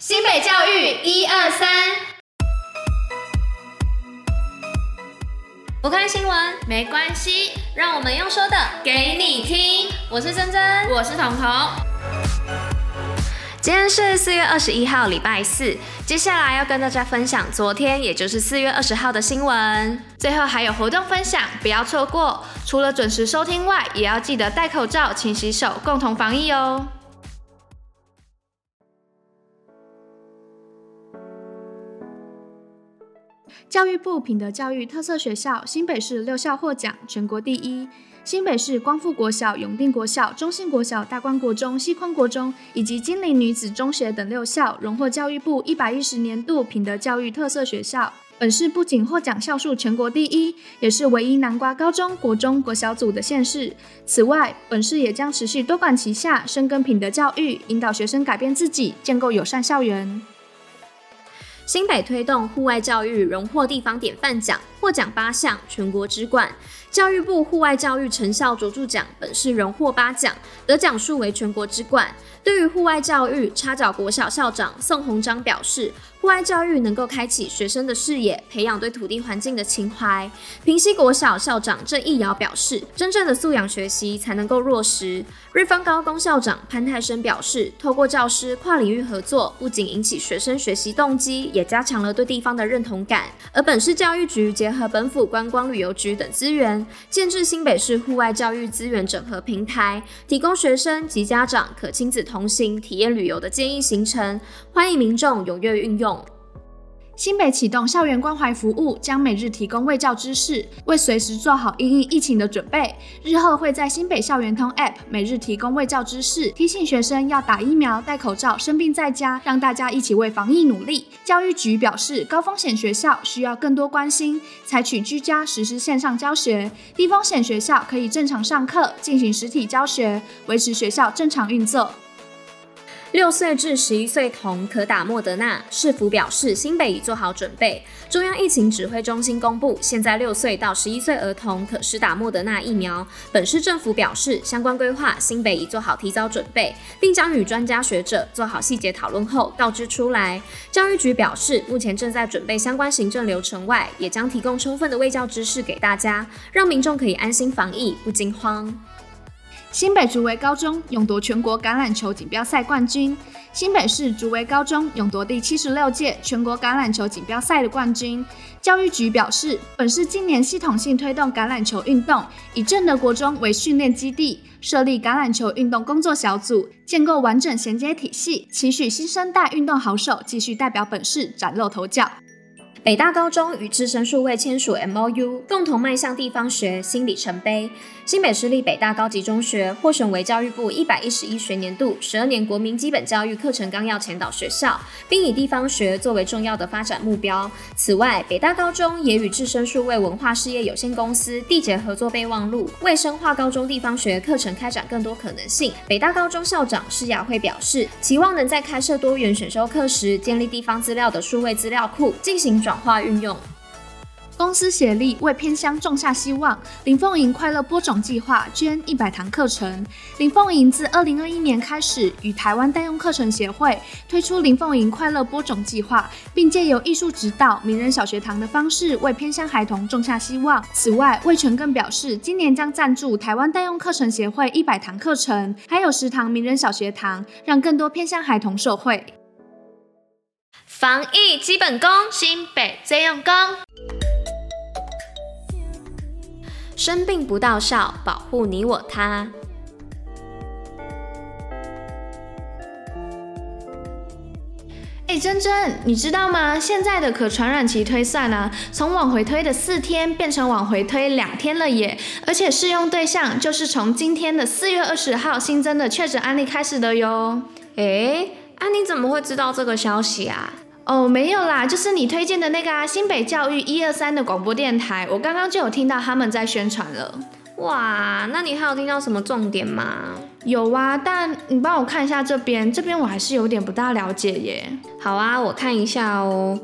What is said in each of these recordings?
新北教育一二三，不看新闻没关系，让我们用说的给你听。我是珍珍，我是彤彤。今天是四月二十一号，礼拜四。接下来要跟大家分享昨天，也就是四月二十号的新闻。最后还有活动分享，不要错过。除了准时收听外，也要记得戴口罩、勤洗手，共同防疫哦。教育部品德教育特色学校新北市六校获奖，全国第一。新北市光复国小、永定国小、中信国小、大观国中、西昆国中以及金陵女子中学等六校荣获教育部一百一十年度品德教育特色学校。本市不仅获奖校数全国第一，也是唯一南瓜高中国中国小组的县市。此外，本市也将持续多管齐下，深耕品德教育，引导学生改变自己，建构友善校园。新北推动户外教育荣获地方典范奖，获奖八项，全国之冠。教育部户外教育成效卓著奖本市荣获八奖，得奖数为全国之冠。对于户外教育，插脚国小校长宋鸿章表示，户外教育能够开启学生的视野，培养对土地环境的情怀。平溪国小校长郑义尧表示，真正的素养学习才能够落实。瑞芳高工校长潘泰生表示，透过教师跨领域合作，不仅引起学生学习动机，也加强了对地方的认同感。而本市教育局结合本府观光旅游局等资源，建置新北市户外教育资源整合平台，提供学生及家长可亲子同行体验旅游的建议行程，欢迎民众踊跃运用。新北启动校园关怀服务，将每日提供卫教知识，为随时做好因应疫情的准备。日后会在新北校园通 App 每日提供卫教知识，提醒学生要打疫苗、戴口罩、生病在家，让大家一起为防疫努力。教育局表示，高风险学校需要更多关心，采取居家实施线上教学；低风险学校可以正常上课，进行实体教学，维持学校正常运作。六岁至十一岁童可打莫德纳，市府表示新北已做好准备。中央疫情指挥中心公布，现在六岁到十一岁儿童可施打莫德纳疫苗。本市政府表示，相关规划新北已做好提早准备，并将与专家学者做好细节讨论后告知出来。教育局表示，目前正在准备相关行政流程外，也将提供充分的卫教知识给大家，让民众可以安心防疫，不惊慌。新北竹围高中勇夺全国橄榄球锦标赛冠军。新北市竹围高中勇夺第七十六届全国橄榄球锦标赛的冠军。教育局表示，本市今年系统性推动橄榄球运动，以正德国中为训练基地，设立橄榄球运动工作小组，建构完整衔接体系，期许新生代运动好手继续代表本市崭露头角。北大高中与智伸数位签署 MOU，共同迈向地方学新里程碑。新北市立北大高级中学获选为教育部一百一十一学年度十二年国民基本教育课程纲要前导学校，并以地方学作为重要的发展目标。此外，北大高中也与智伸数位文化事业有限公司缔结合作备忘录，为深化高中地方学课程开展更多可能性。北大高中校长施雅慧表示，期望能在开设多元选修课时，建立地方资料的数位资料库，进行转。转化运用，公司协力为偏乡种下希望。林凤营快乐播种计划捐一百堂课程。林凤营自二零二一年开始与台湾代用课程协会推出林凤营快乐播种计划，并借由艺术指导、名人小学堂的方式为偏乡孩童种下希望。此外，魏全更表示，今年将赞助台湾代用课程协会一百堂课程，还有十堂名人小学堂，让更多偏乡孩童受惠。防疫基本功，新北最用功。生病不到校，保护你我他。哎，珍珍，你知道吗？现在的可传染期推算呢、啊，从往回推的四天变成往回推两天了耶！而且适用对象就是从今天的四月二十号新增的确诊案例开始的哟。哎，啊，你怎么会知道这个消息啊？哦，没有啦，就是你推荐的那个啊，新北教育一二三的广播电台，我刚刚就有听到他们在宣传了。哇，那你还有听到什么重点吗？有啊，但你帮我看一下这边，这边我还是有点不大了解耶。好啊，我看一下哦。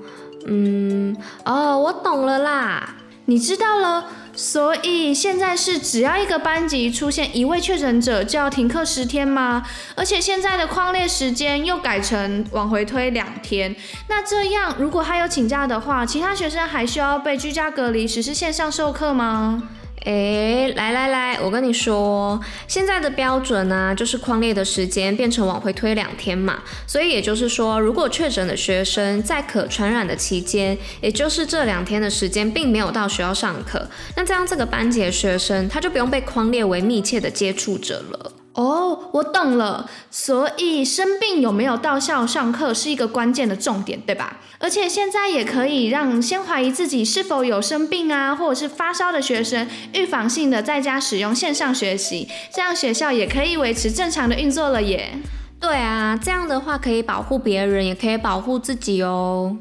嗯，哦，我懂了啦。你知道了，所以现在是只要一个班级出现一位确诊者就要停课十天吗？而且现在的框列时间又改成往回推两天，那这样如果他有请假的话，其他学生还需要被居家隔离，实施线上授课吗？诶，来来来，我跟你说，现在的标准呢，就是框列的时间变成往回推两天嘛。所以也就是说，如果确诊的学生在可传染的期间，也就是这两天的时间，并没有到学校上课，那这样这个班级的学生他就不用被框列为密切的接触者了。哦，我懂了。所以生病有没有到校上课是一个关键的重点，对吧？而且现在也可以让先怀疑自己是否有生病啊，或者是发烧的学生，预防性的在家使用线上学习，这样学校也可以维持正常的运作了耶。对啊，这样的话可以保护别人，也可以保护自己哦。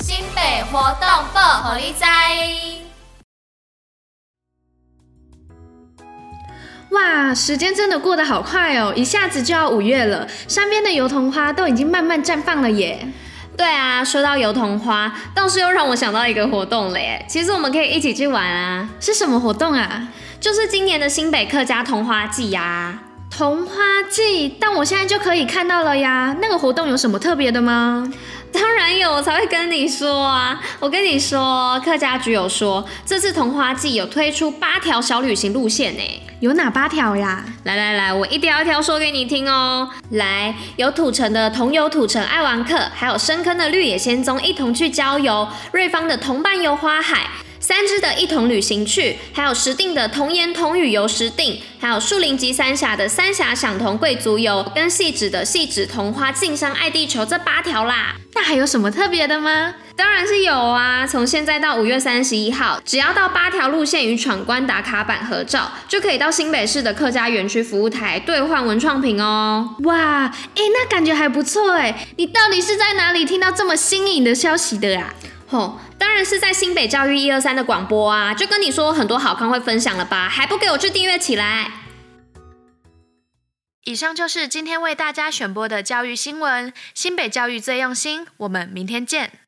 新北活动报虎哩知。哇，时间真的过得好快哦，一下子就要五月了，山边的油桐花都已经慢慢绽放了耶。对啊，说到油桐花，倒是又让我想到一个活动了耶。其实我们可以一起去玩啊。是什么活动啊？就是今年的新北客家桐花季呀。桐花季，但我现在就可以看到了呀。那个活动有什么特别的吗？当然有，我才会跟你说啊！我跟你说，客家局有说，这次桐花季有推出八条小旅行路线呢。有哪八条呀？来来来，我一条一条说给你听哦。来，有土城的同游土城爱玩客，还有深坑的绿野仙踪一同去郊游，瑞芳的同伴游花海。三芝的一同旅行去，还有石定的童言童语游石定，还有树林及三峡的三峡享童贵族游，跟汐止的汐止同花敬山爱地球这八条啦。那还有什么特别的吗？当然是有啊！从现在到五月三十一号，只要到八条路线与闯关打卡版合照，就可以到新北市的客家园区服务台兑换文创品哦。哇，哎，那感觉还不错哎！你到底是在哪里听到这么新颖的消息的啊？哦，当然是在新北教育一二三的广播啊！就跟你说很多好康会分享了吧，还不给我去订阅起来？以上就是今天为大家选播的教育新闻，新北教育最用心，我们明天见。